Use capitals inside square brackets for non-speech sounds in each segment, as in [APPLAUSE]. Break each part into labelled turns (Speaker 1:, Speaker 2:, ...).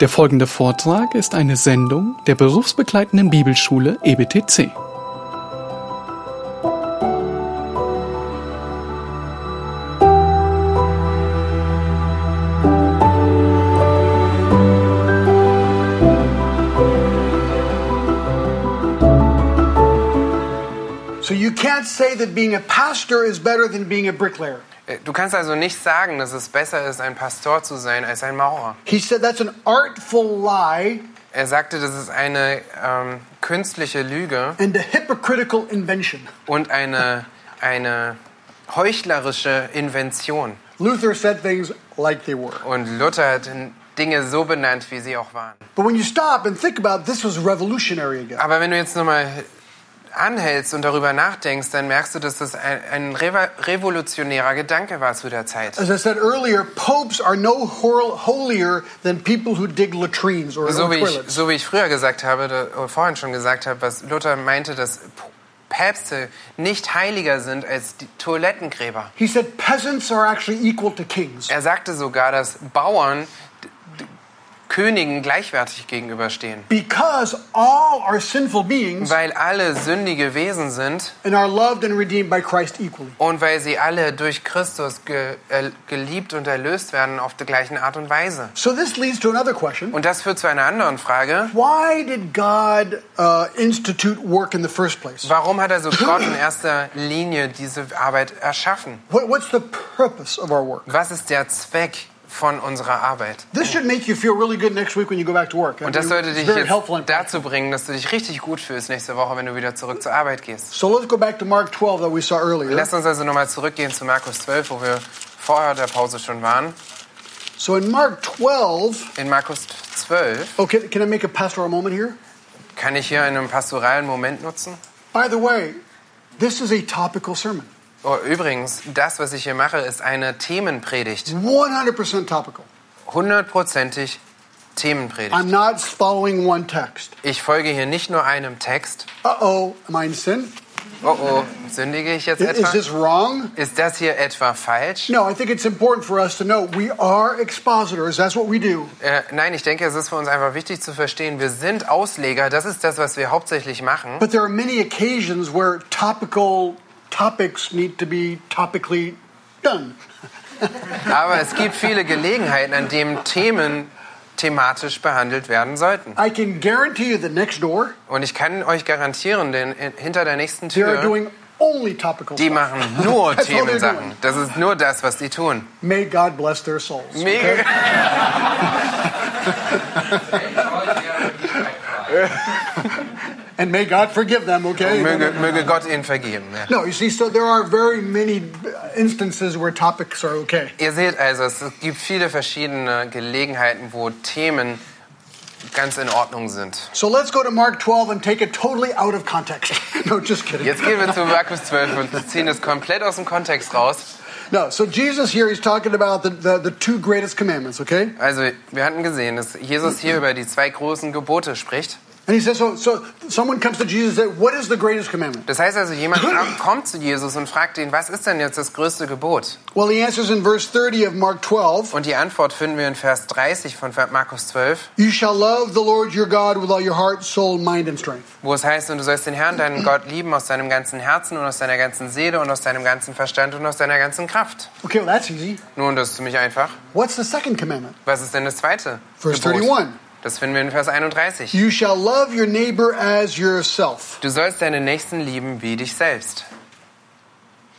Speaker 1: Der folgende Vortrag ist eine Sendung der berufsbegleitenden Bibelschule EBTC.
Speaker 2: So you can't say that being a pastor is better than being a bricklayer.
Speaker 3: Äh, Du kannst also nicht sagen, dass es besser ist, ein Pastor zu sein als ein Maurer.
Speaker 2: He said that's an artful lie
Speaker 3: Er sagte, das ist eine ähm, künstliche Lüge
Speaker 2: and a hypocritical invention.
Speaker 3: und eine, eine heuchlerische Invention.
Speaker 2: Luther said things like they were.
Speaker 3: Und Luther hat Dinge so benannt, wie sie auch waren.
Speaker 2: But when you stop and think about it, this was revolutionary again.
Speaker 3: Aber wenn du jetzt nochmal anhältst und darüber nachdenkst, dann merkst du, dass das ein, ein revo- revolutionärer Gedanke war zu der Zeit.
Speaker 2: As I said earlier, popes are no holier than people who dig latrines or,
Speaker 3: So wie, ich, so wie ich früher gesagt habe, oder vorhin schon gesagt habe, was Luther meinte, dass Päpste nicht heiliger sind als die Toilettengräber.
Speaker 2: He said peasants are actually equal to kings.
Speaker 3: Er sagte sogar, dass Bauern Königen gleichwertig gegenüberstehen.
Speaker 2: Because all are sinful beings
Speaker 3: Weil alle sündige Wesen sind
Speaker 2: and are loved and redeemed by Christ equally.
Speaker 3: und weil sie alle durch Christus ge, äh, geliebt und erlöst werden auf der gleichen Art und Weise.
Speaker 2: So this leads to another question.
Speaker 3: Und das führt zu einer anderen Frage.
Speaker 2: Why did God uh, institute work in the first place?
Speaker 3: Warum hat also [CLEARS THROAT] Gott in erster Linie diese Arbeit erschaffen?
Speaker 2: What, what's the purpose of our work?
Speaker 3: Was ist der Zweck von unserer Arbeit?
Speaker 2: This should make you feel really good next week when you go back to work.
Speaker 3: Und das sollte dich jetzt dazu bringen, dass du dich richtig gut fühlst nächste Woche, wenn du wieder zurück zur Arbeit gehst.
Speaker 2: So let's go back to Mark 12 that we saw earlier.
Speaker 3: Lass uns also nochmal zurückgehen zu Markus 12, wo wir vorher der Pause schon waren.
Speaker 2: So in Mark 12,
Speaker 3: In Markus 12
Speaker 2: oh, can, can I make a pastoral moment here?
Speaker 3: kann ich hier einen pastoralen Moment nutzen.
Speaker 2: By the way, this is a topical sermon.
Speaker 3: Oh, übrigens, das, was ich hier mache, ist eine Themenpredigt.
Speaker 2: 100% topical.
Speaker 3: Hundertprozentig Themenpredigt.
Speaker 2: I'm not following one text.
Speaker 3: Ich folge hier nicht nur einem Text.
Speaker 2: Uh-oh, am I in sin?
Speaker 3: Oh oh, sündige ich jetzt
Speaker 2: Is
Speaker 3: etwa?
Speaker 2: this wrong?
Speaker 3: Ist das hier etwa falsch?
Speaker 2: No, I think it's important for us to know we are expositors. That's what we do.
Speaker 3: Äh, nein, ich denke, es ist für uns einfach wichtig zu verstehen, wir sind Ausleger, das ist das, was wir hauptsächlich machen.
Speaker 2: But there are many occasions where topical topics need to be topically done. [LAUGHS]
Speaker 3: Aber es gibt viele Gelegenheiten, an denen Themen thematisch behandelt werden sollten.
Speaker 2: I can guarantee you that next door,
Speaker 3: Und ich kann euch garantieren, denn in- hinter der nächsten
Speaker 2: they are
Speaker 3: Tür,
Speaker 2: doing only topical
Speaker 3: die
Speaker 2: stuff.
Speaker 3: machen [LAUGHS] nur
Speaker 2: That's all they're
Speaker 3: Themensachen.
Speaker 2: doing.
Speaker 3: Das ist nur das, was die tun.
Speaker 2: May God bless their souls.
Speaker 3: Mega. [LAUGHS]
Speaker 2: And may God forgive them, okay?
Speaker 3: Möge, möge Gott ihnen vergeben. Ja.
Speaker 2: No, you see, so there are very many instances where topics are okay.
Speaker 3: Ihr seht also, es gibt viele verschiedene Gelegenheiten, wo Themen ganz in Ordnung sind.
Speaker 2: So let's go to Mark 12 and take it totally out of context. [LAUGHS] no, just kidding.
Speaker 3: Jetzt gehen wir zu Markus 12 und ziehen es komplett aus dem Kontext raus.
Speaker 2: No, so Jesus here, he's talking about the, the, the two greatest commandments, okay?
Speaker 3: Also, wir hatten gesehen, dass Jesus hier über die zwei großen Gebote spricht.
Speaker 2: And he says, so, so someone comes to Jesus and says, what is the greatest commandment?
Speaker 3: Das heißt also, jemand [CLEARS THROAT] kommt zu Jesus und fragt ihn, was ist denn jetzt das größte Gebot?
Speaker 2: Well, he answers in verse 30 of Mark 12,
Speaker 3: Und die Antwort finden wir in Vers 30 von Markus 12,
Speaker 2: you shall love the Lord your God with all your heart, soul, mind, and strength.
Speaker 3: wo es heißt, und du sollst den Herrn, deinen Gott, lieben aus deinem ganzen Herzen und aus deiner ganzen Seele und aus deinem ganzen Verstand und aus deiner ganzen Kraft.
Speaker 2: Okay, well, that's easy.
Speaker 3: Nun, das ist ziemlich einfach.
Speaker 2: What's the second commandment?
Speaker 3: Was ist denn das zweite
Speaker 2: Verse
Speaker 3: Gebot?
Speaker 2: 31.
Speaker 3: Das finden wir in Vers 31.
Speaker 2: You shall love your neighbor as yourself.
Speaker 3: Du sollst deine Nächsten lieben wie dich selbst.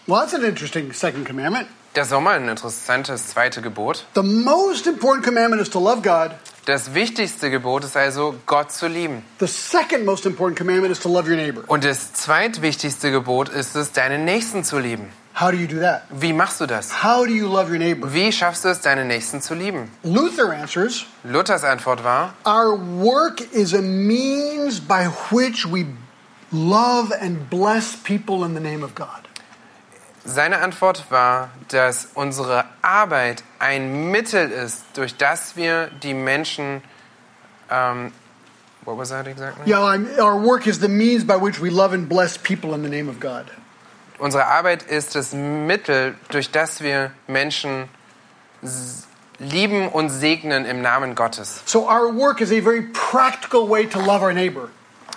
Speaker 2: Well, that's an interesting second commandment.
Speaker 3: Das ist auch mal ein interessantes zweite Gebot.
Speaker 2: The most important commandment is to love God.
Speaker 3: Das wichtigste Gebot ist also, Gott zu lieben.
Speaker 2: The second most important commandment is to love your neighbor.
Speaker 3: Und das zweitwichtigste Gebot ist es, deinen Nächsten zu lieben.
Speaker 2: How do you do that?
Speaker 3: Wie machst du das?
Speaker 2: How do you love your neighbor?
Speaker 3: Wie schaffst du es, deinen Nächsten zu lieben?
Speaker 2: Luther answers,
Speaker 3: Luthers Antwort war,
Speaker 2: Our work is a means by which we love and bless people in the name of God.
Speaker 3: seine Antwort war, dass unsere Arbeit ein Mittel ist, durch das wir die Menschen, ähm, what was that exactly?
Speaker 2: Yeah, I'm, our work is the means by which we love and bless people in the name of God.
Speaker 3: Unsere Arbeit ist das Mittel, durch das wir Menschen lieben und segnen im Namen Gottes.
Speaker 2: So our work is a very practical way to love our neighbor.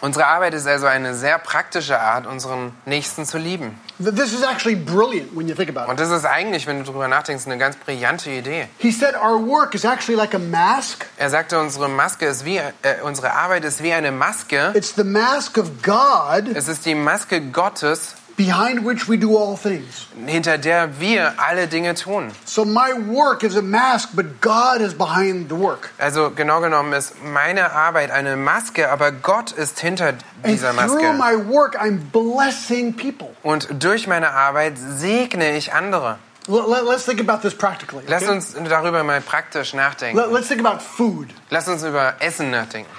Speaker 3: Unsere Arbeit ist also eine sehr praktische Art, unseren Nächsten zu lieben.
Speaker 2: Th- This is actually brilliant when you think about it.
Speaker 3: Und das ist eigentlich, wenn du darüber nachdenkst, eine ganz brillante Idee.
Speaker 2: He said our work is actually like a mask.
Speaker 3: Er sagte, unsere Maske ist wie, äh, unsere Arbeit ist wie eine Maske.
Speaker 2: It's the mask of God
Speaker 3: Es ist die Maske Gottes,
Speaker 2: behind which we do all things.
Speaker 3: hinter der wir alle Dinge tun.
Speaker 2: So my work is a mask, but God is behind the work.
Speaker 3: Also genau genommen ist meine Arbeit eine Maske, aber Gott ist hinter
Speaker 2: And
Speaker 3: dieser
Speaker 2: through
Speaker 3: Maske.
Speaker 2: my work, I'm blessing people.
Speaker 3: Und durch meine Arbeit segne ich andere.
Speaker 2: Let's think about this practically.
Speaker 3: Lass
Speaker 2: okay?
Speaker 3: uns darüber mal praktisch nachdenken.
Speaker 2: Let- Let's think about food.
Speaker 3: Lass uns über Essen nachdenken.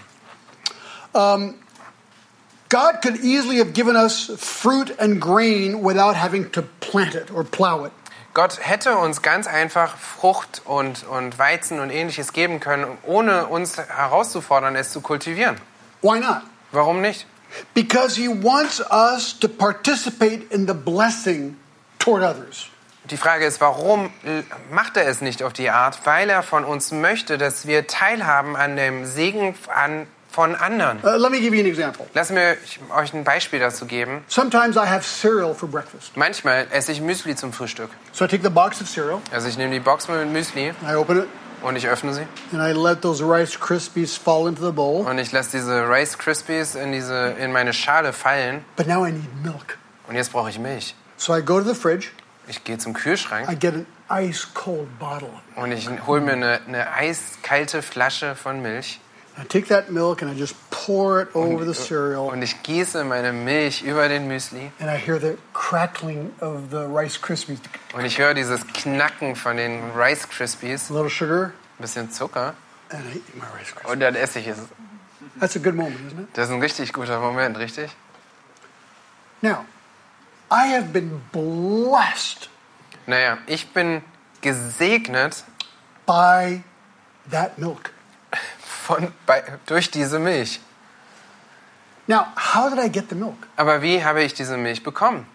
Speaker 2: God could easily have given us fruit and grain without having to plant it or plow it.
Speaker 3: Gott hätte uns ganz einfach Frucht und, und Weizen und ähnliches geben können, ohne uns herauszufordern, es zu kultivieren.
Speaker 2: Why not?
Speaker 3: Warum nicht?
Speaker 2: Because He wants us to participate in the blessing toward others.
Speaker 3: Die Frage ist, warum macht er es nicht auf die Art? Weil er von uns möchte, dass wir teilhaben an dem Segen an, von anderen.
Speaker 2: Uh, let me give you an example.
Speaker 3: Lass mir euch ein Beispiel dazu geben.
Speaker 2: Sometimes I have cereal for breakfast.
Speaker 3: Manchmal esse ich Müsli zum Frühstück.
Speaker 2: So I take the box of cereal,
Speaker 3: Also ich nehme die Box mit Müsli
Speaker 2: I open it,
Speaker 3: und ich öffne sie
Speaker 2: and I let those Rice Krispies fall into the bowl.
Speaker 3: und ich lasse diese Rice Krispies in, diese, in meine Schale fallen
Speaker 2: But now I need milk.
Speaker 3: und jetzt brauche ich Milch.
Speaker 2: So I go to the fridge,
Speaker 3: Ich gehe zum
Speaker 2: I
Speaker 3: Kühlschrank
Speaker 2: get an ice cold bottle.
Speaker 3: und ich hole mir eine, eine eiskalte Flasche von Milch
Speaker 2: I take that milk and I just pour it over the cereal,
Speaker 3: und ich gieße meine Milch über den Müsli
Speaker 2: and I hear the crackling of the Rice Krispies.
Speaker 3: und ich höre dieses Knacken von den Rice Krispies,
Speaker 2: A little sugar,
Speaker 3: ein bisschen Zucker
Speaker 2: and I eat my Rice Krispies.
Speaker 3: und dann esse ich es.
Speaker 2: That's a good moment, isn't it?
Speaker 3: Das ist ein richtig guter Moment, richtig?
Speaker 2: Now, I have been blessed
Speaker 3: Naja, ich bin gesegnet
Speaker 2: by that milk.
Speaker 3: Von, bei, durch diese Milch.
Speaker 2: Now, how did I get the milk?
Speaker 3: Aber wie habe ich diese Milch bekommen?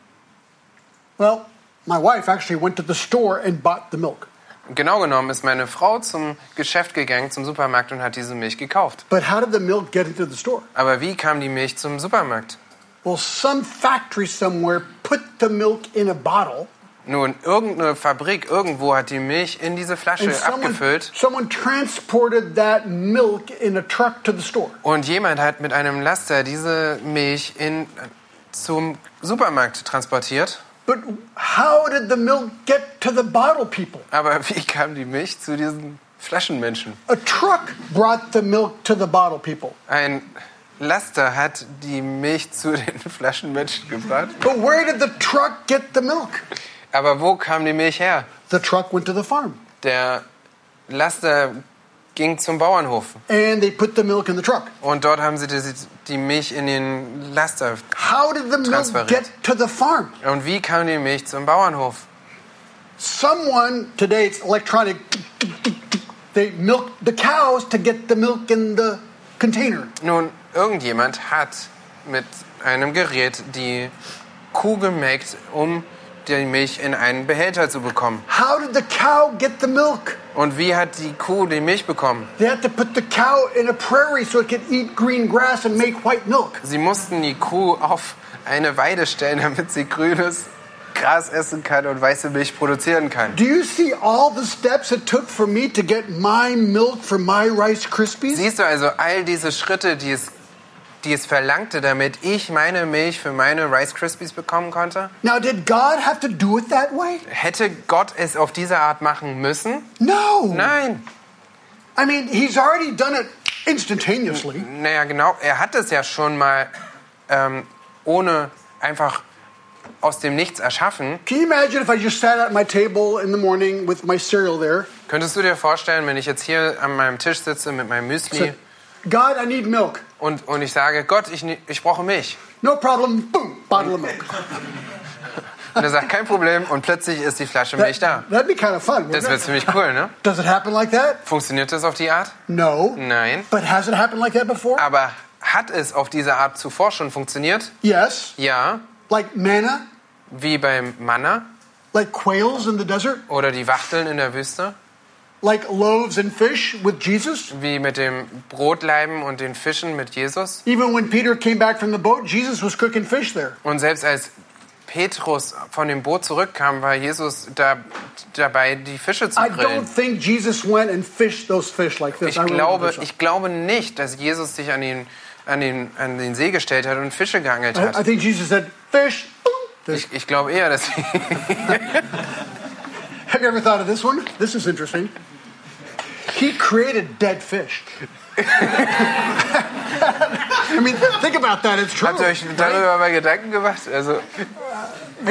Speaker 2: Well, my wife actually went to the store and bought the milk.
Speaker 3: Genau genommen ist meine Frau zum Geschäft gegangen, zum Supermarkt und hat diese Milch gekauft.
Speaker 2: But how did the milk get into the store?
Speaker 3: Aber wie kam die Milch zum Supermarkt?
Speaker 2: Well, some factory somewhere put the milk in a bottle,
Speaker 3: Nun, irgendeine Fabrik irgendwo hat die Milch in diese Flasche
Speaker 2: someone,
Speaker 3: abgefüllt
Speaker 2: someone transported that milk in a truck to the store.
Speaker 3: und jemand hat mit einem Laster diese Milch in, zum Supermarkt transportiert.
Speaker 2: But how did the milk get to the bottle people?
Speaker 3: Aber wie kam die Milch zu diesen Flaschenmenschen?
Speaker 2: A truck brought the milk to the bottle people.
Speaker 3: Ein Laster hat die Milch zu den [LAUGHS] Flaschenmenschen gebracht.
Speaker 2: But where did the truck get the milk?
Speaker 3: Aber wo kam die Milch her?
Speaker 2: The truck went to the farm,
Speaker 3: Der Laster ging zum Bauernhof
Speaker 2: and they put the milk in the truck.
Speaker 3: und dort haben sie die, die Milch in den Laster.
Speaker 2: How did the milk get to the farm?
Speaker 3: Und wie kam die Milch zum Bauernhof?
Speaker 2: Someone today it's electronic. They milk the cows to get the milk in the container.
Speaker 3: Nun, irgendjemand hat mit einem Gerät die Kuh gemelkt, um die Milch in einen Behälter zu bekommen.
Speaker 2: How did the cow get the milk?
Speaker 3: Und wie hat die Kuh die Milch bekommen?
Speaker 2: They had to put the cow in a prairie so it could eat green grass and make white milk.
Speaker 3: Sie mussten die Kuh auf eine Weide stellen, [LAUGHS] damit sie grünes Gras essen kann und weiße Milch produzieren kann.
Speaker 2: Do you see all the steps it took for me to get my milk for my Rice Krispies?
Speaker 3: Siehst du also all diese Schritte, die es, die es verlangte, damit ich meine Milch für meine Rice Krispies bekommen konnte?
Speaker 2: Now, did God have to do it that way?
Speaker 3: Hätte Gott es auf diese Art machen müssen?
Speaker 2: No.
Speaker 3: Nein.
Speaker 2: I mean, He's already done it instantaneously.
Speaker 3: Naja, genau, er hat es ja schon mal ähm, ohne einfach aus dem Nichts erschaffen.
Speaker 2: Can you imagine if I just sat at my table in the morning with my cereal there?
Speaker 3: Könntest du dir vorstellen, wenn ich jetzt hier an meinem Tisch sitze mit meinem Müsli
Speaker 2: God, I need milk.
Speaker 3: und, und ich sage, Gott, ich, ich brauche Milch.
Speaker 2: No problem. Boom, bottle of milk.
Speaker 3: Und er sagt, kein Problem und plötzlich ist die Flasche Milch da.
Speaker 2: That'd be kind of fun.
Speaker 3: Das wäre ziemlich cool, ne?
Speaker 2: Does it happen like that?
Speaker 3: Funktioniert das auf die Art?
Speaker 2: No.
Speaker 3: Nein.
Speaker 2: But has it happened like that before?
Speaker 3: Aber hat es auf diese Art zuvor schon funktioniert?
Speaker 2: Yes.
Speaker 3: Ja.
Speaker 2: Like manna,
Speaker 3: Wie beim Manna
Speaker 2: like quails in the desert.
Speaker 3: oder die Wachteln in der Wüste?
Speaker 2: Like loaves and fish with Jesus.
Speaker 3: wie mit dem Brotleiben und den Fischen mit Jesus.
Speaker 2: Even when Peter came back from the boat, Jesus was cooking fish there.
Speaker 3: Und selbst als Petrus von dem Boot zurückkam, war Jesus da, dabei, die Fische zu
Speaker 2: I
Speaker 3: grillen.
Speaker 2: don't think Jesus went and fished those fish like this.
Speaker 3: Ich glaube, ich glaube nicht, dass Jesus sich an den, an, den, an den See gestellt hat und Fische geangelt
Speaker 2: I, I
Speaker 3: hat.
Speaker 2: think Jesus said, fish, boom, fish.
Speaker 3: Ich, ich glaube eher, dass [LAUGHS] [LAUGHS]
Speaker 2: Have you ever thought of this one? This is interesting. He created dead fish. [LAUGHS] I mean, think about that. It's true.
Speaker 3: Habt ihr euch darüber mal Gedanken gemacht? Also,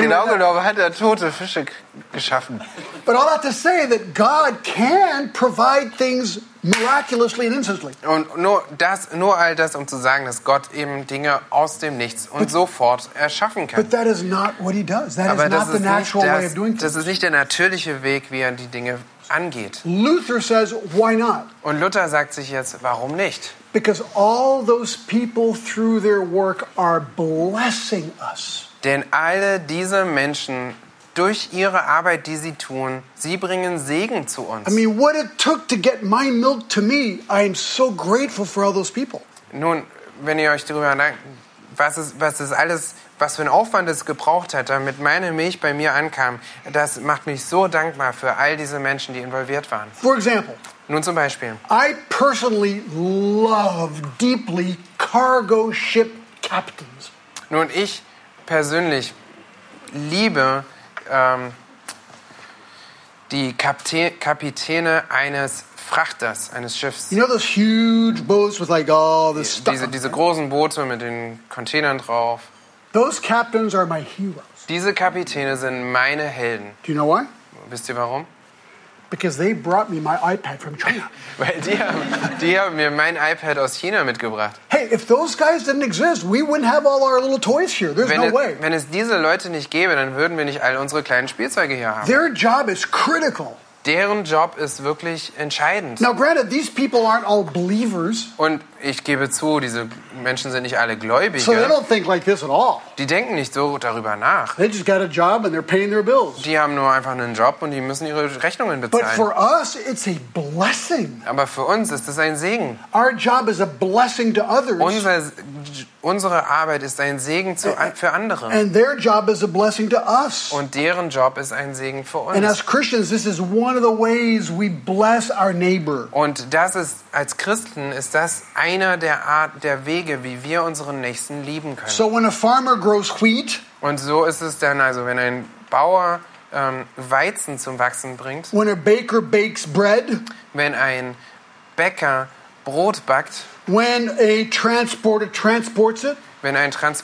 Speaker 3: genau genommen hat er tote Fische geschaffen.
Speaker 2: But all that to say that God can provide things miraculously and instantly.
Speaker 3: Und nur, das, nur all das, um zu sagen, dass Gott eben Dinge aus dem Nichts und sofort erschaffen kann.
Speaker 2: But that is not what he does. That
Speaker 3: Aber
Speaker 2: is
Speaker 3: das
Speaker 2: not the
Speaker 3: ist, nicht
Speaker 2: natural way
Speaker 3: das,
Speaker 2: of doing
Speaker 3: das
Speaker 2: things.
Speaker 3: ist nicht der natürliche Weg, wie er die Dinge angeht.
Speaker 2: Luther says, why not?
Speaker 3: Und Luther sagt sich jetzt, warum nicht?
Speaker 2: Because all those people through their work are blessing us.
Speaker 3: Denn alle diese Menschen, durch ihre Arbeit, die sie tun, sie bringen Segen zu uns.
Speaker 2: I mean, what it took to get my milk to me, I am so grateful for all those people.
Speaker 3: Nun, wenn ihr euch darüber nachdenkt, was es, was es alles, was für ein Aufwand es gebraucht hat, damit meine Milch bei mir ankam, das macht mich so dankbar für all diese Menschen, die involviert waren.
Speaker 2: For example,
Speaker 3: Nun zum Beispiel,
Speaker 2: I personally love deeply cargo ship captains.
Speaker 3: nun ich persönlich liebe ähm, die Kaptä Kapitäne eines Frachters, eines Schiffs.
Speaker 2: You know those huge boats with like all this stuff?
Speaker 3: Diese, diese großen Boote mit den Containern drauf.
Speaker 2: Those captains are my heroes.
Speaker 3: Diese Kapitäne sind meine Helden.
Speaker 2: Do you know why?
Speaker 3: Wisst ihr warum?
Speaker 2: Because they brought me my iPad from China. [LAUGHS]
Speaker 3: Weil die haben, die haben mir mein iPad aus China mitgebracht.
Speaker 2: hey, if those guys didn't exist, we wouldn't have all our little toys here. There's
Speaker 3: Wenn,
Speaker 2: no
Speaker 3: es,
Speaker 2: way.
Speaker 3: wenn es diese Leute nicht gäbe, dann würden wir nicht all unsere kleinen Spielzeuge hier haben.
Speaker 2: Their job is critical.
Speaker 3: Deren Job ist wirklich entscheidend.
Speaker 2: Now, granted, these people aren't all believers,
Speaker 3: Und ich gebe zu, diese Menschen sind nicht alle
Speaker 2: so they
Speaker 3: Gläubige.
Speaker 2: don't think like this at all.
Speaker 3: Die denken nicht so darüber nach.
Speaker 2: They just got a job and they're paying their bills.
Speaker 3: Die haben nur einfach einen Job und die müssen ihre Rechnungen
Speaker 2: But
Speaker 3: bezahlen.
Speaker 2: for us, it's a blessing.
Speaker 3: Aber für uns ist es ein Segen.
Speaker 2: Our job is a blessing to others,
Speaker 3: Unser, unsere Arbeit ist ein Segen zu, für andere.
Speaker 2: and their job is a blessing to us.
Speaker 3: Und deren Job ist ein Segen für
Speaker 2: And as
Speaker 3: uns.
Speaker 2: Christians, this is one of the ways we bless our neighbor.
Speaker 3: Und das ist, als Christen ist das einer der Art, der Wege, wie wir unseren Nächsten lieben können.
Speaker 2: So when a farmer grows wheat,
Speaker 3: Und so ist es dann, also wenn ein Bauer ähm, Weizen zum Wachsen bringt,
Speaker 2: when a baker bakes bread,
Speaker 3: wenn ein Bäcker Brot backt,
Speaker 2: when a transporter transports it,
Speaker 3: wenn ein Trans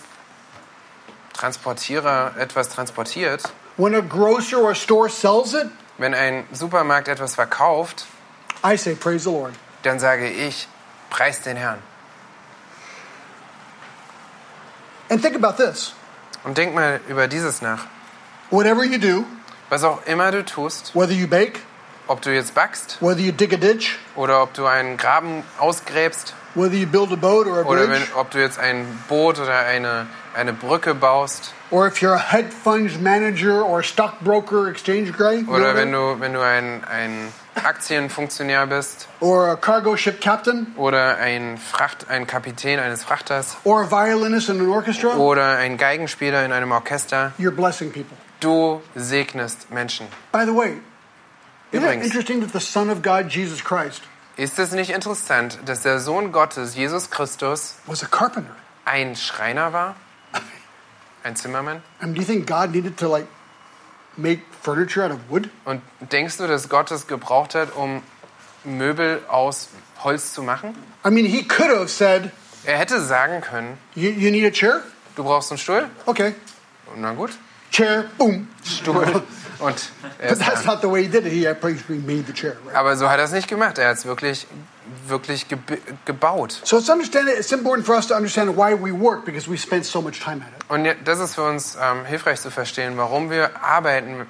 Speaker 3: Transportierer etwas transportiert,
Speaker 2: when a grocer or store sells it,
Speaker 3: wenn ein Supermarkt etwas verkauft,
Speaker 2: I say, Praise the Lord.
Speaker 3: dann sage ich, preis den Herrn.
Speaker 2: And think about this
Speaker 3: Und denk mal über dieses nach.
Speaker 2: whatever you do,
Speaker 3: Was auch immer du tust,
Speaker 2: whether you bake,
Speaker 3: ob du jetzt backst
Speaker 2: whether you dig a ditch,
Speaker 3: oder ob du einen Graben ausgräbst
Speaker 2: whether you build a boat or a
Speaker 3: oder
Speaker 2: bridge,
Speaker 3: wenn, ob du jetzt ein Boot oder eine, eine Brücke baust
Speaker 2: or if you're a hedge fund manager or stockbroker, exchange guy,
Speaker 3: oder wenn du, wenn du ein, ein Aktienfunktionär bist
Speaker 2: or a cargo ship captain,
Speaker 3: oder ein, Fracht, ein Kapitän eines Frachters
Speaker 2: or a violinist in an orchestra,
Speaker 3: oder ein Geigenspieler in einem Orchester.
Speaker 2: you're blessing people.
Speaker 3: Du segnest Menschen.
Speaker 2: By the way, isn't it
Speaker 3: Übrigens.
Speaker 2: interesting that the Son of God, Jesus Christ,
Speaker 3: Ist es nicht interessant, dass der Sohn Gottes, Jesus Christus,
Speaker 2: was a carpenter?
Speaker 3: ein Schreiner war? [LAUGHS] Ein Zimmermann?
Speaker 2: I mean, do you think God needed to like make furniture out of wood?
Speaker 3: Und denkst du, dass Gott es gebraucht hat, um Möbel aus Holz zu machen?
Speaker 2: I mean, he could have said,
Speaker 3: Er hätte sagen können,
Speaker 2: you, you need a chair?
Speaker 3: du brauchst einen Stuhl?
Speaker 2: Okay.
Speaker 3: Na gut,
Speaker 2: Chair, boom.
Speaker 3: Stuhl. [LAUGHS] Und
Speaker 2: But that's not the way he did it. He basically made the chair, right?
Speaker 3: Aber so hat er es nicht gemacht. Er hat es wirklich, wirklich geb- gebaut.
Speaker 2: So it's understand it's important for us to understand why we work because we spend so much time at it.
Speaker 3: Und das ist für uns ähm, hilfreich zu verstehen, warum wir arbeiten,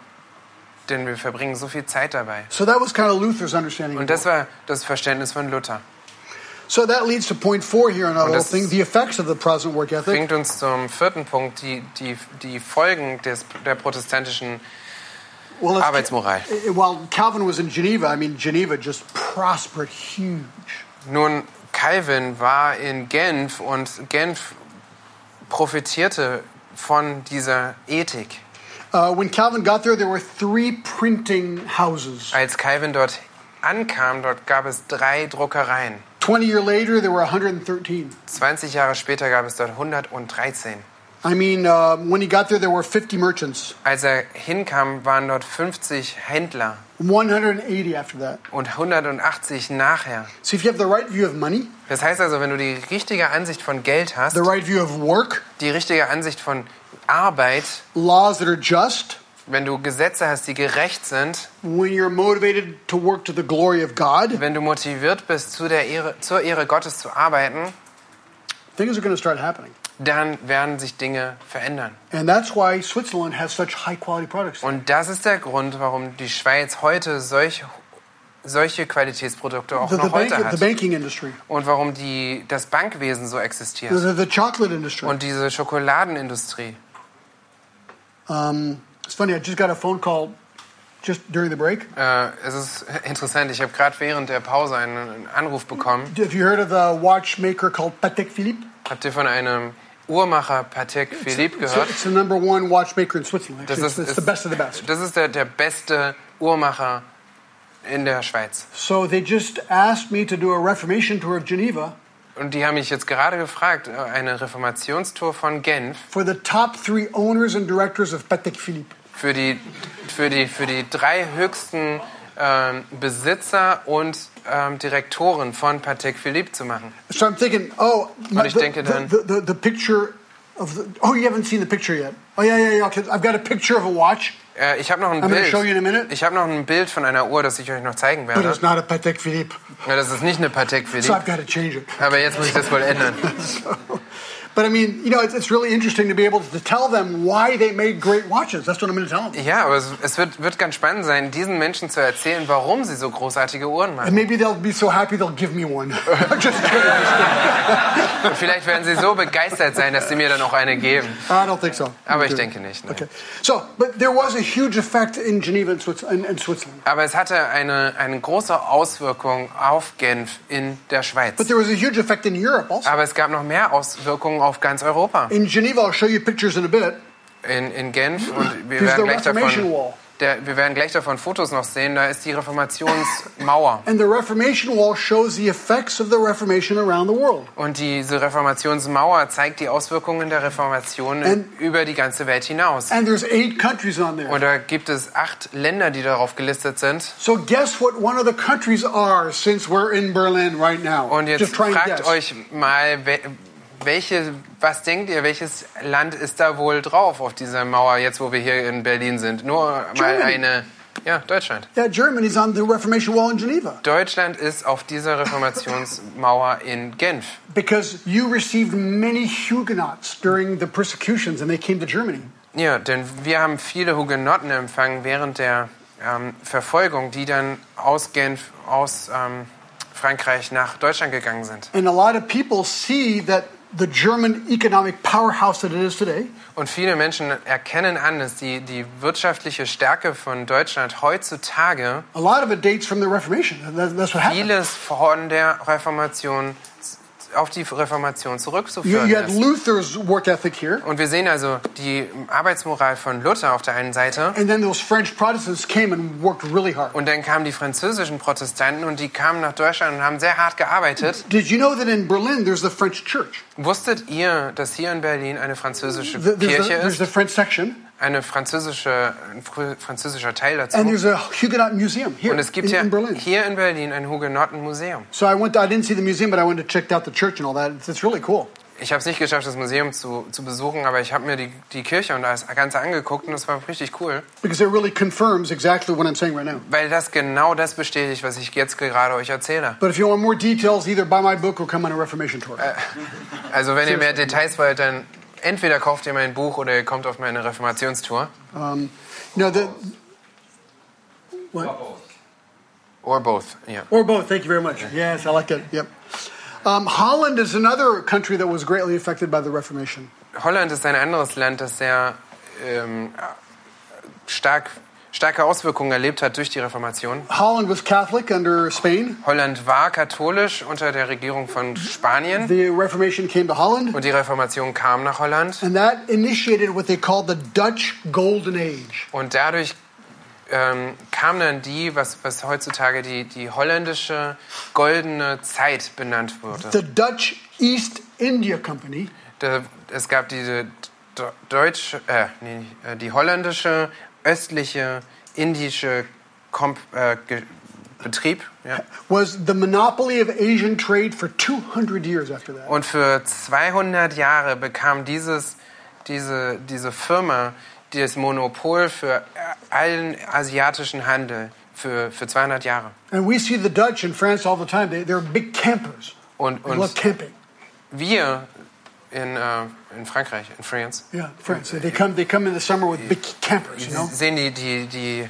Speaker 3: denn wir verbringen so viel Zeit dabei.
Speaker 2: So that was kind of Luther's understanding.
Speaker 3: Und das war das Verständnis von Luther.
Speaker 2: So that leads to point four here in our little thing: the effects of the present work ethic.
Speaker 3: Bringt uns zum vierten Punkt, die, die, die Folgen des, der protestantischen
Speaker 2: Well, it's-
Speaker 3: Arbeitsmoral.
Speaker 2: Uh, While Calvin was in Geneva, I mean, Geneva just prospered huge.
Speaker 3: Nun, Calvin war in Genf und Genf profitierte von dieser Ethik.
Speaker 2: Uh, when Calvin got there, there were three printing houses.
Speaker 3: Als Calvin dort ankam, dort gab es drei Druckereien.
Speaker 2: 20 years later, there were 113.
Speaker 3: 20 Jahre später gab es dort 113.
Speaker 2: I mean, uh, when he got there, there were 50 merchants,
Speaker 3: Als er hinkam, waren dort 50 Händler
Speaker 2: 180 after that.
Speaker 3: und 180 nachher.
Speaker 2: So if you have the right view of money,
Speaker 3: Das heißt also, wenn du die richtige Ansicht von Geld hast,
Speaker 2: the right view of work,
Speaker 3: die richtige Ansicht von Arbeit,
Speaker 2: laws that are just,
Speaker 3: wenn du Gesetze hast, die gerecht sind,
Speaker 2: when you're motivated to work to the glory of God,
Speaker 3: wenn du motiviert bist, zu der Ehre, zur Ehre Gottes zu arbeiten,
Speaker 2: things are going to start happening.
Speaker 3: dann werden sich Dinge verändern.
Speaker 2: And that's why Switzerland has such high quality products.
Speaker 3: Und das ist der Grund, warum die Schweiz heute solch, solche Qualitätsprodukte auch
Speaker 2: The, the,
Speaker 3: noch heute
Speaker 2: bank, the
Speaker 3: hat.
Speaker 2: banking industry,
Speaker 3: Und warum die, das Bankwesen so existiert.
Speaker 2: the, the chocolate industry.
Speaker 3: Und diese Schokoladenindustrie.
Speaker 2: Um, it's funny, I just got a phone call just during the break.
Speaker 3: Äh, es ist interessant, ich habe gerade während der Pause einen, Anruf bekommen.
Speaker 2: Have you heard of a watchmaker called Patek Philippe?
Speaker 3: Habt ihr von einem Uhrmacher Patek Philippe
Speaker 2: It's,
Speaker 3: gehört?
Speaker 2: it's the number one watchmaker in Switzerland.
Speaker 3: Das ist,
Speaker 2: it's, it's the best of the best.
Speaker 3: das ist der, der beste Uhrmacher in der Schweiz.
Speaker 2: So they just asked me to do a Reformation tour of Geneva
Speaker 3: Und die haben mich jetzt gerade gefragt, eine Reformationstour von Genf
Speaker 2: for the top three owners and directors of Patek Philippe.
Speaker 3: für die, für die, für die drei höchsten ähm, Besitzer und ähm, Direktoren von Patek Philippe zu machen.
Speaker 2: So I'm thinking, oh, my,
Speaker 3: ich
Speaker 2: the,
Speaker 3: denke dann-
Speaker 2: the, the, the picture of the, oh, you haven't seen the picture yet. Oh yeah, yeah, yeah. Okay. I've got a picture of a watch,
Speaker 3: Äh, ich habe noch ein
Speaker 2: I'm gonna
Speaker 3: Bild.
Speaker 2: show you in a minute.
Speaker 3: Ich habe noch ein Bild von einer Uhr, das ich euch noch zeigen
Speaker 2: but
Speaker 3: werde.
Speaker 2: it's not a Patek Philippe.
Speaker 3: Ja, das ist nicht eine Patek
Speaker 2: So
Speaker 3: Philippe,
Speaker 2: I've got to change it.
Speaker 3: aber jetzt muss ich das wohl ändern. [LAUGHS] [LAUGHS]
Speaker 2: But I mean, you know, it's, it's really interesting to be able to tell them why they made great watches. That's what I'm going to tell them.
Speaker 3: Ja, aber es, es wird, wird ganz spannend sein, diesen Menschen zu erzählen, warum sie so großartige Uhren
Speaker 2: And
Speaker 3: machen.
Speaker 2: maybe they'll be so happy they'll give me one. [LAUGHS] Just.
Speaker 3: Und vielleicht werden sie so begeistert sein, dass sie mir dann auch eine geben.
Speaker 2: I don't think so.
Speaker 3: Aber ich denke nicht. Nein.
Speaker 2: Okay. So, but there was a huge effect in Geneva and in, in Switzerland.
Speaker 3: Aber es hatte eine, eine große Auswirkung auf Genf in der Schweiz.
Speaker 2: But there was a huge effect in Europe also.
Speaker 3: Aber es gab noch mehr Auswirkungen auf ganz Europa.
Speaker 2: In Geneva, I'll show you pictures in a bit.
Speaker 3: In, in Genf und [CLEARS THROAT] wir werden,
Speaker 2: the
Speaker 3: gleich davon,
Speaker 2: Wall.
Speaker 3: der, wir werden gleich davon Fotos noch sehen. Da ist die Reformationsmauer.
Speaker 2: And the Reformation Wall shows the effects of the Reformation around the world.
Speaker 3: Und diese Reformationsmauer zeigt die Auswirkungen der Reformation
Speaker 2: And-
Speaker 3: über die ganze Welt hinaus.
Speaker 2: And there's eight countries on there.
Speaker 3: Und da gibt es acht Länder, die darauf gelistet sind.
Speaker 2: So guess what one of the countries are since we're in Berlin right now.
Speaker 3: Und jetzt fragt euch mal, we- welche, was denkt ihr, welches Land ist da wohl drauf auf dieser Mauer, jetzt wo wir hier in Berlin sind? Nur mal
Speaker 2: Germany.
Speaker 3: eine, ja, Deutschland.
Speaker 2: Yeah, Germany's on the Reformation Wall in Geneva
Speaker 3: Deutschland ist auf dieser Reformationsmauer in Genf.
Speaker 2: because you received many Huguenots during the persecutions and they came to Germany.
Speaker 3: Ja, denn wir haben viele Hugenotten empfangen während der ähm, Verfolgung, die dann aus Genf, aus ähm, Frankreich nach Deutschland gegangen sind.
Speaker 2: And a lot of people see that the German economic powerhouse that it is today
Speaker 3: Und viele Menschen erkennen an, dass die, die wirtschaftliche Stärke von Deutschland heutzutage
Speaker 2: A lot of it dates from the Reformation. That- That's what happened.
Speaker 3: vieles von der Reformation auf die Reformation
Speaker 2: You,
Speaker 3: zurückzuführen
Speaker 2: you had
Speaker 3: ist.
Speaker 2: Luther's work ethic here,
Speaker 3: Und wir sehen also die Arbeitsmoral von Luther auf der einen Seite
Speaker 2: and then those French Protestants came and worked really hard.
Speaker 3: und dann kamen die französischen Protestanten und die kamen nach Deutschland und haben sehr hart gearbeitet.
Speaker 2: Did you know that in Berlin there's the French church?
Speaker 3: Wusstet ihr, dass hier in Berlin eine französische
Speaker 2: The-
Speaker 3: Kirche
Speaker 2: there's the
Speaker 3: ist?
Speaker 2: French section,
Speaker 3: Eine französische, ein fr- französischer Teil
Speaker 2: and
Speaker 3: dazu.
Speaker 2: there's a Huguenot museum here
Speaker 3: Und es gibt
Speaker 2: in,
Speaker 3: hier,
Speaker 2: in Berlin.
Speaker 3: hier in Berlin ein Hugenottenmuseum.
Speaker 2: So I went. I didn't see the museum, but I went to check out the church and all that. It's, it's really cool.
Speaker 3: Ich habe es nicht geschafft, das Museum zu, zu besuchen, aber ich habe mir die, die Kirche und das Ganze angeguckt und das war richtig cool,
Speaker 2: Because it really confirms exactly what I'm saying right now.
Speaker 3: weil das genau das bestätigt, was ich jetzt gerade euch erzähle.
Speaker 2: But if you want more details, either buy my book or come on a Reformation tour.
Speaker 3: Also wenn ihr mehr Details wollt, dann entweder kauft ihr mein Buch oder ihr kommt auf meine Reformationstour.
Speaker 2: Um, you know the what
Speaker 3: Or both, ja.
Speaker 2: or both. Thank you very much. Yes, I like it. Yep. Um, Holland is another country that was greatly affected by the Reformation.
Speaker 3: Holland ist ein anderes Land, das sehr ähm, stark starke Auswirkungen erlebt hat durch die Reformation.
Speaker 2: Holland was Catholic under Spain.
Speaker 3: Holland war katholisch unter der Regierung von Spanien
Speaker 2: The Reformation came to Holland,
Speaker 3: und die Reformation kam nach Holland.
Speaker 2: and that initiated what they called the Dutch Golden Age.
Speaker 3: Und dadurch ähm, kam dann die, was, was heutzutage die, die holländische goldene Zeit benannt wurde.
Speaker 2: The Dutch East India Company
Speaker 3: Da, es gab diese D- deutsche, äh, nee, äh, die holländische, östliche, indische Komp äh, Betrieb. Ja.
Speaker 2: was the monopoly of Asian trade for 200 years after that.
Speaker 3: Und für 200 Jahre bekam dieses, diese, diese Firma das Monopol für äh, allen asiatischen Handel für, für 200 Jahre.
Speaker 2: And we see the Dutch in France all the time. They, they're big campers.
Speaker 3: Und,
Speaker 2: They love
Speaker 3: und
Speaker 2: camping.
Speaker 3: wir in, äh, in Frankreich, in France,
Speaker 2: Yeah, France. They come. They come in the summer with big campers. You know.
Speaker 3: sehen die, die, die,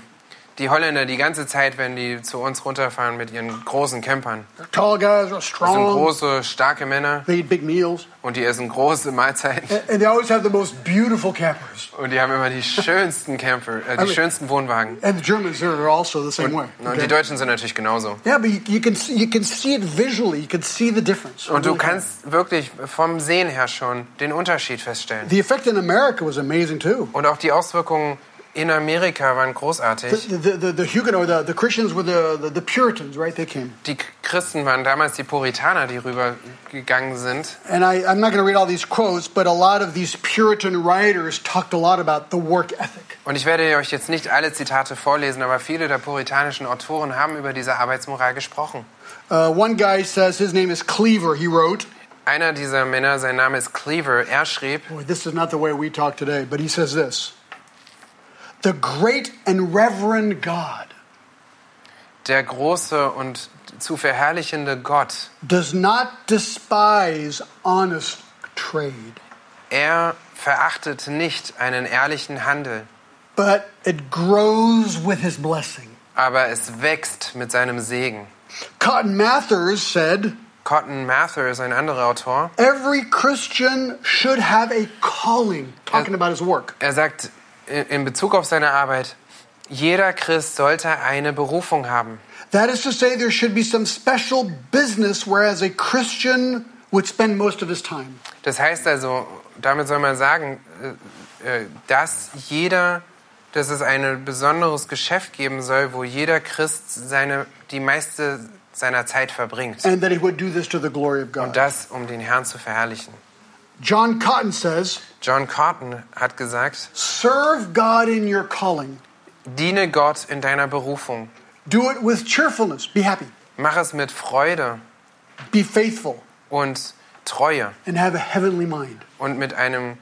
Speaker 3: die Holländer die ganze Zeit, wenn die zu uns runterfahren mit ihren großen Campern.
Speaker 2: Tall guys, they're
Speaker 3: Das sind
Speaker 2: strong.
Speaker 3: große, starke Männer
Speaker 2: They eat big meals,
Speaker 3: und die essen große Mahlzeiten.
Speaker 2: and, they always have the most beautiful campers.
Speaker 3: Und die haben immer die schönsten Camper, äh, die
Speaker 2: mean-
Speaker 3: schönsten Wohnwagen.
Speaker 2: And the Germans, they're also the same way.
Speaker 3: Und
Speaker 2: okay?
Speaker 3: die Deutschen sind natürlich genauso.
Speaker 2: Yeah, but you, can see, you can see it visually. You can see the difference.
Speaker 3: Und du kannst wirklich vom Sehen her schon den Unterschied feststellen.
Speaker 2: The effect in America was amazing too.
Speaker 3: Und auch die Auswirkungen in Amerika waren
Speaker 2: The,
Speaker 3: großartig.
Speaker 2: the, the, the Huguenot, the, the Christians were the, the, the Puritans, right? They came.
Speaker 3: Die Christen waren damals die Puritaner, die rübergegangen sind.
Speaker 2: And I, I'm not going to read all these quotes, but a lot of these Puritan writers talked a lot about the work ethic.
Speaker 3: Und ich werde euch jetzt nicht alle Zitate vorlesen, aber viele der puritanischen Autoren haben über diese Arbeitsmoral gesprochen.
Speaker 2: Uh, one guy says, his name is Cleaver, he wrote,
Speaker 3: Einer dieser Männer, sein Name ist Cleaver, er schrieb,
Speaker 2: boy, this is not the way we talk today, but he says this The great and reverend God
Speaker 3: der große und zu verherrlichende Gott,
Speaker 2: does not despise honest trade,
Speaker 3: er verachtet nicht einen ehrlichen Handel,
Speaker 2: but it grows with his blessing.
Speaker 3: aber es wächst mit seinem Segen.
Speaker 2: Cotton Mathers said,
Speaker 3: Cotton Mather ist ein anderer Autor.
Speaker 2: Every Christian should have a calling, talking about his work.
Speaker 3: Er sagt in in Bezug auf seine Arbeit, jeder Christ sollte eine Berufung haben.
Speaker 2: That is to say, there should be some special business, whereas a Christian would spend most of his time.
Speaker 3: Das heißt also, damit soll man sagen, äh, äh, dass jeder, dass es ein besonderes Geschäft geben soll, wo jeder Christ seine, die meiste seiner Zeit verbringt.
Speaker 2: And that he would do this to the glory of
Speaker 3: Und
Speaker 2: God.
Speaker 3: das, um den Herrn zu verherrlichen.
Speaker 2: John Cotton says,
Speaker 3: John Cotton hat gesagt,
Speaker 2: Serve God in your calling.
Speaker 3: diene Gott in deiner Berufung.
Speaker 2: Do it with cheerfulness. Be happy.
Speaker 3: Mach es mit Freude
Speaker 2: Be faithful.
Speaker 3: und Treue
Speaker 2: And have a heavenly mind.
Speaker 3: und mit einem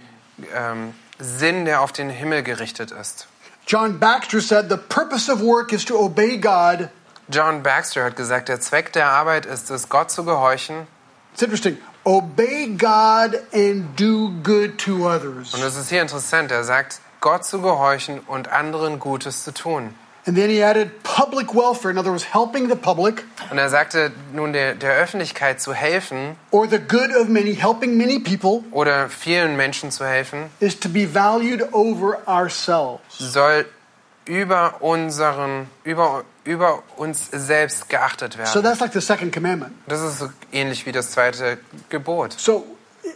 Speaker 3: ähm, Sinn, der auf den Himmel gerichtet ist.
Speaker 2: John Baxter said, The purpose of work is to obey God.
Speaker 3: John Baxter hat gesagt, der Zweck der Arbeit ist es, Gott zu gehorchen.
Speaker 2: It's interesting. Obey God and do good to others.
Speaker 3: Und es ist hier interessant, er sagt, Gott zu gehorchen und anderen Gutes zu tun.
Speaker 2: And then he added public welfare, in other words, helping the public
Speaker 3: Und er sagte nun der, der Öffentlichkeit zu helfen
Speaker 2: or the good of many, helping many people,
Speaker 3: oder vielen Menschen zu helfen,
Speaker 2: is to be valued over ourselves.
Speaker 3: soll über unseren, über, über uns selbst geachtet
Speaker 2: So
Speaker 3: werden.
Speaker 2: that's like the second commandment.
Speaker 3: Das ist so ähnlich wie das zweite Gebot.
Speaker 2: So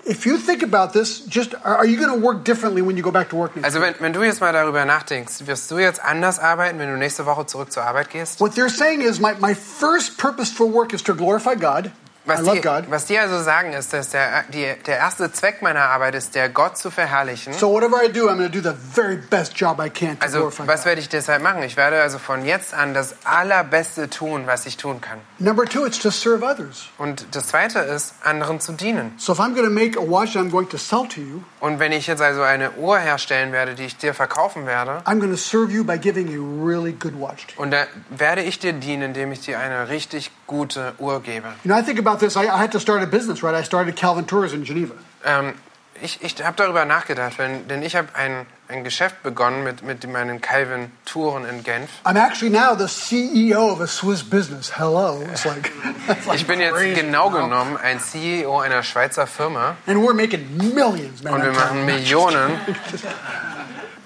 Speaker 2: if you think about this, just are you going to work differently when you go back to work next
Speaker 3: Also wenn, wenn du jetzt mal darüber nachdenkst, wirst du jetzt anders arbeiten, wenn du nächste Woche zurück zur Arbeit gehst?
Speaker 2: What they're saying is my, my first purpose for work is to glorify God.
Speaker 3: Was die, was die also sagen ist, dass der, die, der erste Zweck meiner Arbeit ist, der Gott zu verherrlichen.
Speaker 2: So whatever I do, I'm going to do the very best job I can to
Speaker 3: Also was werde ich deshalb machen? Ich werde also von jetzt an das Allerbeste tun, was ich tun kann.
Speaker 2: Number two, it's to serve others.
Speaker 3: Und das Zweite ist, anderen zu dienen.
Speaker 2: So if I'm going to make a watch that I'm going to sell to you,
Speaker 3: Und wenn ich jetzt also eine Uhr herstellen werde, die ich dir verkaufen werde,
Speaker 2: I'm going to serve you by giving a really good watch to you.
Speaker 3: und da werde ich dir dienen, indem ich dir eine richtig gute Uhr gebe.
Speaker 2: You know, I think about this. I, I had to start a business, right? I started Calvin Tours in Geneva.
Speaker 3: Ähm, ich ich habe darüber nachgedacht, wenn, denn ich habe ein, ein Geschäft begonnen mit, mit meinen Calvin-Touren in Genf.
Speaker 2: I'm actually now the CEO of a Swiss business. Hello. It's like, [LAUGHS] it's like
Speaker 3: Ich bin jetzt genau genommen ein CEO einer Schweizer Firma
Speaker 2: And we're making millions, man.
Speaker 3: und wir
Speaker 2: I'm
Speaker 3: machen. Millionen. [LAUGHS]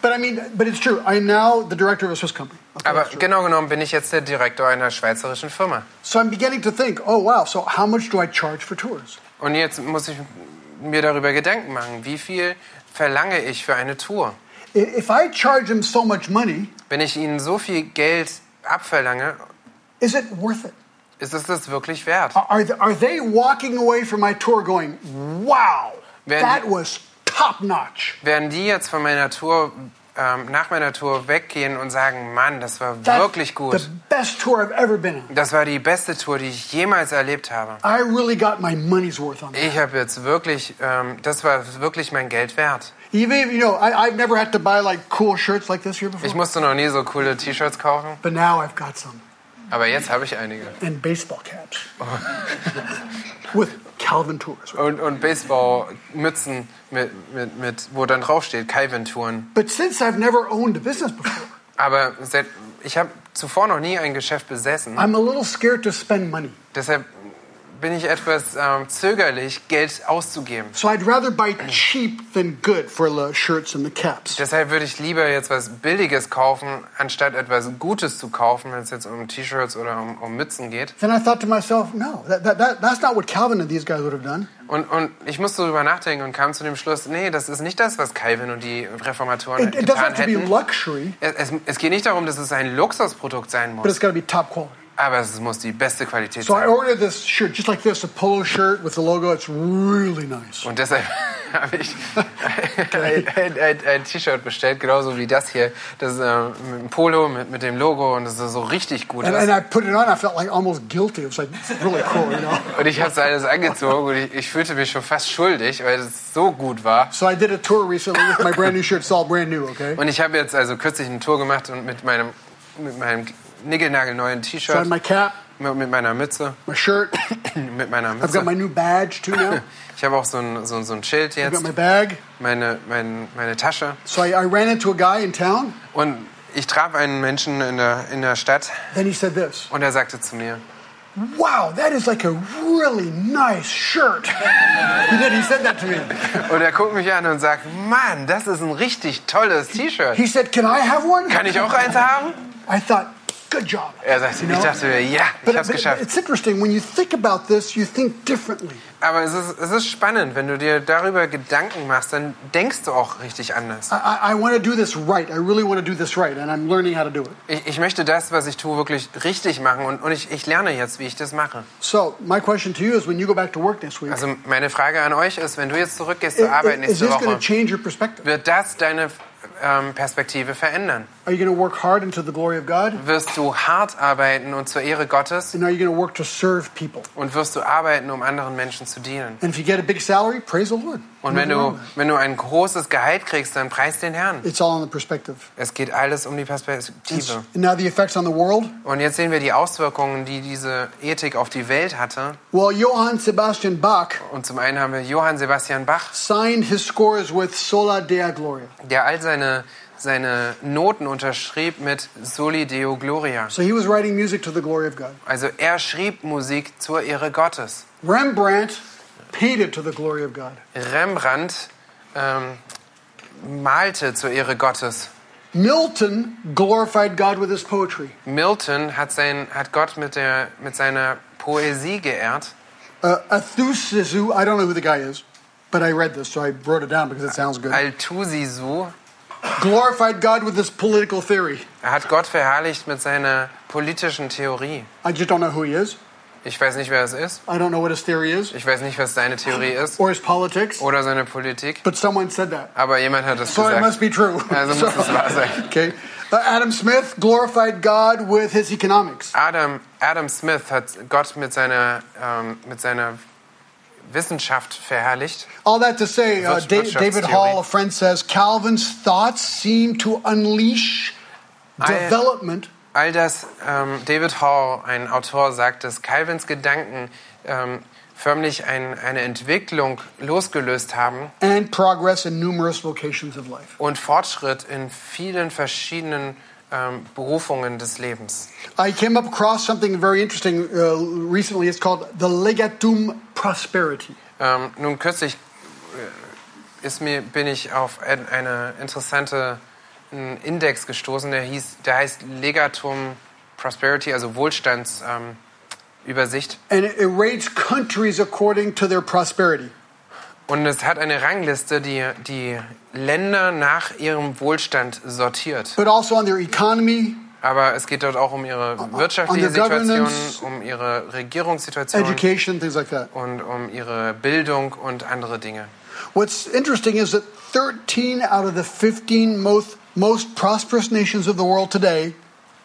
Speaker 2: But I mean, but it's true. I am now the director of a Swiss company. Okay,
Speaker 3: Aber genau genommen bin ich jetzt der Direktor einer schweizerischen Firma.
Speaker 2: So I'm beginning to think, oh wow, so how much do I charge for tours?
Speaker 3: Und jetzt muss ich mir darüber Gedanken machen, wie viel verlange ich für eine Tour?
Speaker 2: If I charge them so much money,
Speaker 3: Wenn ich ihnen so viel Geld abverlange,
Speaker 2: is it worth it?
Speaker 3: ist es das wirklich wert?
Speaker 2: Are, are they- walking away from my tour going, wow, that was top notch?
Speaker 3: Werden die jetzt von meiner Tour, ähm, nach meiner Tour weggehen und sagen, Mann, das war
Speaker 2: That's
Speaker 3: wirklich gut.
Speaker 2: the best tour I've ever been on.
Speaker 3: Das war die beste Tour, die ich jemals erlebt habe.
Speaker 2: I really got my money's worth on that.
Speaker 3: Ich habe jetzt wirklich, ähm, das war wirklich mein Geld wert.
Speaker 2: Even, you know, I, I've never had to buy like cool shirts like this here
Speaker 3: Ich musste noch nie so coole T-Shirts kaufen,
Speaker 2: But now I've got some.
Speaker 3: aber jetzt habe ich einige.
Speaker 2: And baseball caps. [LAUGHS] With Calvin Tours.
Speaker 3: Und, und Baseballmützen, mit, mit, mit, wo dann draufsteht, Calvin-Touren.
Speaker 2: But since I've never owned a business before,
Speaker 3: Aber seit, ich habe zuvor noch nie ein Geschäft besessen.
Speaker 2: I'm a little scared to spend money.
Speaker 3: Deshalb bin ich etwas ähm, zögerlich, Geld auszugeben.
Speaker 2: So I'd rather buy cheap than good for the shirts and the caps.
Speaker 3: Deshalb würde ich lieber jetzt was Billiges kaufen, anstatt etwas Gutes zu kaufen, wenn es jetzt um T-Shirts oder um, um Mützen geht.
Speaker 2: Then I thought to myself, no, that, that, that, that's not what Calvin and these guys would have done.
Speaker 3: Und, und ich musste darüber nachdenken und kam zu dem Schluss, nee, das ist nicht das, was Calvin und die Reformatoren
Speaker 2: It, it
Speaker 3: getan hätten.
Speaker 2: luxury,
Speaker 3: Es, es, es geht nicht darum, dass es ein Luxusprodukt sein
Speaker 2: but it's
Speaker 3: muss,
Speaker 2: got to be top quality.
Speaker 3: Aber es muss die beste Qualität
Speaker 2: So I
Speaker 3: sein.
Speaker 2: ordered this shirt, just like this, a polo shirt with the logo. It's really nice.
Speaker 3: Und deshalb [LAUGHS] habe ich ein, ein, ein, ein T-Shirt bestellt, genauso wie das hier. Das ist äh, mit dem Polo, mit, mit dem Logo und das ist so richtig gut.
Speaker 2: And, and I put it on, I felt like almost guilty. It was like really cool, you know?
Speaker 3: Und ich habe es alles angezogen und ich, ich fühlte mich schon fast schuldig, weil es so gut war.
Speaker 2: So I did a tour recently with my brand new shirt. It's all brand new, okay?
Speaker 3: Und ich habe jetzt also kürzlich eine Tour gemacht und mit meinem, mit meinem nickelnagelneuen T-Shirt,
Speaker 2: my cap,
Speaker 3: mit, mit meiner Mütze,
Speaker 2: my shirt. [CLEARS THROAT]
Speaker 3: mit meiner
Speaker 2: I've got my
Speaker 3: Mütze.
Speaker 2: new badge too now. [CLEARS THROAT]
Speaker 3: Ich habe auch so ein, so, so ein Schild
Speaker 2: I've got
Speaker 3: jetzt,
Speaker 2: my bag.
Speaker 3: meine, mein, meine Tasche.
Speaker 2: So I, I ran into a guy in town.
Speaker 3: Und ich traf einen Menschen in der, in der Stadt
Speaker 2: Then he said this
Speaker 3: und er sagte zu mir,
Speaker 2: Wow, that is like a really nice shirt. [LAUGHS] he did, he said that to me.
Speaker 3: und er guckt mich an und sagt, Mann, das ist ein richtig tolles T-Shirt.
Speaker 2: He said, Can I have one?
Speaker 3: Kann ich auch eins haben?
Speaker 2: I thought, Good job.
Speaker 3: Er
Speaker 2: You know?
Speaker 3: ich dachte mir, ja, ich hab's
Speaker 2: but
Speaker 3: geschafft.
Speaker 2: it's interesting. When you think about this, you think differently.
Speaker 3: Aber es ist, es ist spannend, wenn du dir darüber Gedanken machst, dann denkst du auch richtig anders.
Speaker 2: I, I, I want to do this right. I really want to do this right, and I'm learning how to do it.
Speaker 3: Ich, ich möchte das, was ich tue, wirklich richtig machen und, und ich, ich lerne jetzt, wie ich das mache.
Speaker 2: So, my question to you is when you go back to work next week,
Speaker 3: Also meine Frage an euch ist, wenn du jetzt zurückgehst zur Arbeit nächste Woche, wird das deine ähm, Perspektive verändern?
Speaker 2: Are you going to work hard into the glory of God?
Speaker 3: Wirst du hart arbeiten und zur Ehre Gottes
Speaker 2: And are you going to work to serve people?
Speaker 3: und wirst du arbeiten, um anderen Menschen zu dienen?
Speaker 2: And if you get a big salary, praise the Lord.
Speaker 3: Und wenn du, wenn du ein großes Gehalt kriegst, dann preis den Herrn.
Speaker 2: It's all in the perspective.
Speaker 3: Es geht alles um die
Speaker 2: And
Speaker 3: Perspektive.
Speaker 2: now the effects on the world.
Speaker 3: Und jetzt sehen wir die Auswirkungen, die diese Ethik auf die Welt hatte.
Speaker 2: Well, Johann Sebastian Bach
Speaker 3: Und zum einen haben wir Johann Sebastian Bach,
Speaker 2: signed his scores with Sola Dea Gloria.
Speaker 3: der all seine, seine Noten unterschrieb mit Soli Deo Gloria.
Speaker 2: So he was writing music to the glory of God.
Speaker 3: Also er schrieb Musik zur Ehre Gottes.
Speaker 2: Rembrandt painted to the glory of God.
Speaker 3: Rembrandt ähm, malte zur Ehre Gottes.
Speaker 2: Milton glorified God with his poetry.
Speaker 3: Milton hat, sein, hat Gott mit, der, mit seiner Poesie geehrt.
Speaker 2: Uh, Athusisu, I don't know who the guy is, but I read this, so I wrote it down because it sounds good.
Speaker 3: Althusisiu
Speaker 2: glorified God with his political theory.
Speaker 3: er hat Gott verherrlicht mit seiner politischen Theorie.
Speaker 2: I just don't know who he is.
Speaker 3: Ich weiß nicht, wer es ist.
Speaker 2: I don't know what his theory is
Speaker 3: Ich weiß nicht, was seine Theorie ist
Speaker 2: or his politics,
Speaker 3: oder seine Politik.
Speaker 2: but someone said that.
Speaker 3: Aber jemand hat es
Speaker 2: So it must
Speaker 3: gesagt.
Speaker 2: be true. [LAUGHS]
Speaker 3: Also muss es wahr sein. [LAUGHS]
Speaker 2: okay. Uh, Adam Smith glorified God with his economics.
Speaker 3: Adam, Adam Smith hat Gott mit seiner, ähm, mit seiner Wissenschaft verherrlicht.
Speaker 2: All that to say, uh, David Hall, a friend, says Calvin's thoughts seem to unleash development
Speaker 3: All das, ähm, David Hall, ein Autor, sagt, dass Calvins Gedanken ähm, förmlich ein, eine Entwicklung losgelöst haben
Speaker 2: and progress in numerous vocations of life.
Speaker 3: und Fortschritt in vielen verschiedenen ähm, Berufungen des Lebens.
Speaker 2: I came up across something very interesting uh, recently. It's called the legatum prosperity.
Speaker 3: Ähm, nun kürzlich äh, ist mir, bin ich auf ein, eine interessante einen Index gestoßen, der, hieß, der heißt Legatum Prosperity, also Wohlstandsübersicht. Ähm.
Speaker 2: And it rates countries according to their prosperity.
Speaker 3: Und es hat eine Rangliste, die die Länder nach ihrem Wohlstand sortiert.
Speaker 2: but also on their economy,
Speaker 3: Aber es geht dort auch um ihre wirtschaftliche Situation, um ihre Regierungssituation
Speaker 2: education, things like that.
Speaker 3: und um ihre Bildung und andere Dinge.
Speaker 2: What's interesting is that 13 out of the 15 most, most prosperous nations of the world today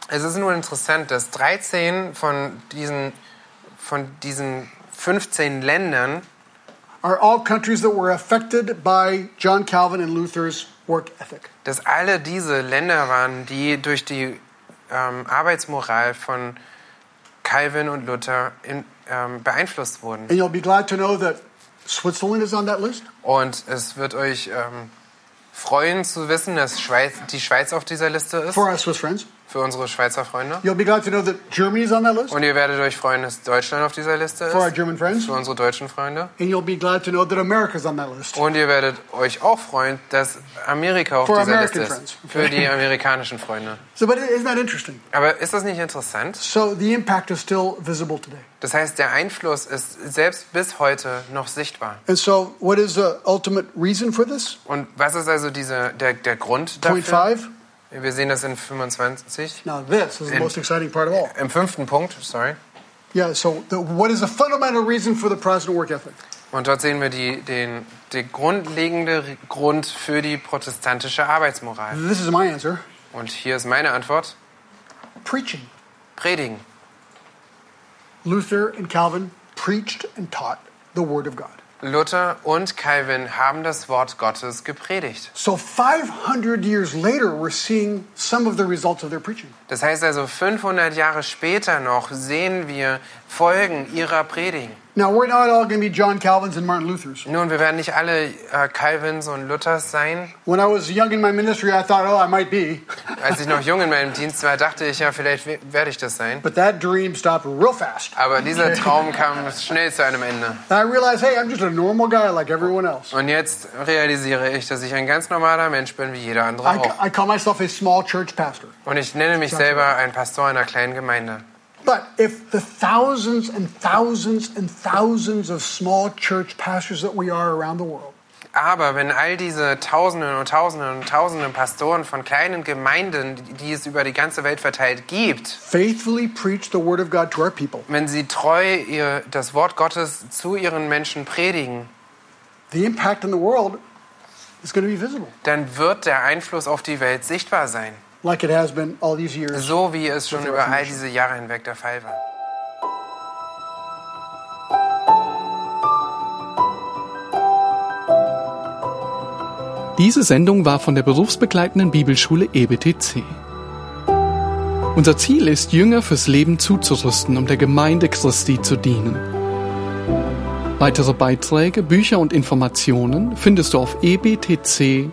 Speaker 3: Es ist nur interessant, dass 13 von diesen, von diesen 15 Ländern
Speaker 2: are all countries that were affected by John Calvin and Luther's work ethic.
Speaker 3: dass alle diese Länder waren, die durch die ähm, Arbeitsmoral von Calvin und Luther in, ähm, beeinflusst wurden.
Speaker 2: And you'll be glad to know that Switzerland is on that list.
Speaker 3: Und es wird euch ähm, freuen zu wissen, dass Schweiz, die Schweiz auf dieser Liste ist,
Speaker 2: For our Swiss friends.
Speaker 3: Für unsere Schweizer Freunde.
Speaker 2: You'll be glad to know that Germany is on that list.
Speaker 3: Und ihr werdet euch freuen, dass Deutschland auf dieser Liste
Speaker 2: For our
Speaker 3: ist,
Speaker 2: German friends.
Speaker 3: für unsere deutschen Freunde.
Speaker 2: And you'll be glad to know that America is on that list.
Speaker 3: Und ihr werdet euch auch freuen, dass Amerika auf
Speaker 2: For
Speaker 3: dieser
Speaker 2: American
Speaker 3: Liste
Speaker 2: friends.
Speaker 3: ist, für die amerikanischen Freunde.
Speaker 2: So, but isn't that interesting?
Speaker 3: Aber ist das nicht interessant?
Speaker 2: So the impact is still visible today.
Speaker 3: Das heißt, der Einfluss ist selbst bis heute noch sichtbar.
Speaker 2: And so, what is the ultimate reason for this?
Speaker 3: Und was ist also diese, der, der Grund
Speaker 2: Point
Speaker 3: dafür?
Speaker 2: five.
Speaker 3: Wir sehen das in 25.
Speaker 2: Now, this is the most exciting part of all.
Speaker 3: Im fünften Punkt, sorry.
Speaker 2: Yeah. So, the, what is the fundamental reason for the Protestant work ethic?
Speaker 3: Und dort sehen wir die, den, den grundlegende Grund für die protestantische Arbeitsmoral.
Speaker 2: This is my answer:
Speaker 3: Und hier ist meine Antwort.
Speaker 2: preaching.
Speaker 3: Predigen.
Speaker 2: Luther and Calvin preached and taught the Word of God.
Speaker 3: Luther und Calvin haben das Wort Gottes gepredigt.
Speaker 2: So 500 years later, we're seeing some of the results of their preaching.
Speaker 3: Das heißt also, 500 Jahre später noch sehen wir Folgen ihrer Predigen.
Speaker 2: Now, we're not all going to be John Calvin's and Martin Luther's.
Speaker 3: Nun, wir werden nicht alle äh, Calvins und Luthers sein.
Speaker 2: When I was young in my ministry, I thought, oh, I might be. [LAUGHS]
Speaker 3: Als ich noch jung in meinem Dienst war, dachte ich ja, vielleicht we- werde ich das sein.
Speaker 2: But that dream stopped real fast.
Speaker 3: Aber dieser [LAUGHS] Traum kam schnell zu einem Ende.
Speaker 2: And I realized, hey, I'm just a normal guy like everyone else.
Speaker 3: Und jetzt realisiere ich, dass ich ein ganz normaler Mensch bin, wie jeder andere
Speaker 2: I,
Speaker 3: auch.
Speaker 2: I call myself a small church pastor.
Speaker 3: Und ich nenne mich selber ein Pastor einer kleinen Gemeinde.
Speaker 2: But if the thousands and thousands and thousands of small church pastors that we are around the world
Speaker 3: Aber wenn all diese Tausenden und Tausenden und Tausenden Pastoren von kleinen Gemeinden, die es über die ganze Welt verteilt gibt,
Speaker 2: faithfully preach the word of God to our people,
Speaker 3: wenn sie treu ihr, das Wort Gottes zu ihren Menschen predigen,
Speaker 2: the impact in the world is going to be visible,
Speaker 3: dann wird der Einfluss auf die Welt sichtbar sein.
Speaker 2: Like it has been all these years.
Speaker 3: So wie es schon über all diese Jahre hinweg der Fall war.
Speaker 1: Diese Sendung war von der berufsbegleitenden Bibelschule EBTC. Unser Ziel ist, Jünger fürs Leben zuzurüsten, um der Gemeinde Christi zu dienen. Weitere Beiträge, Bücher und Informationen findest du auf ebtc.org.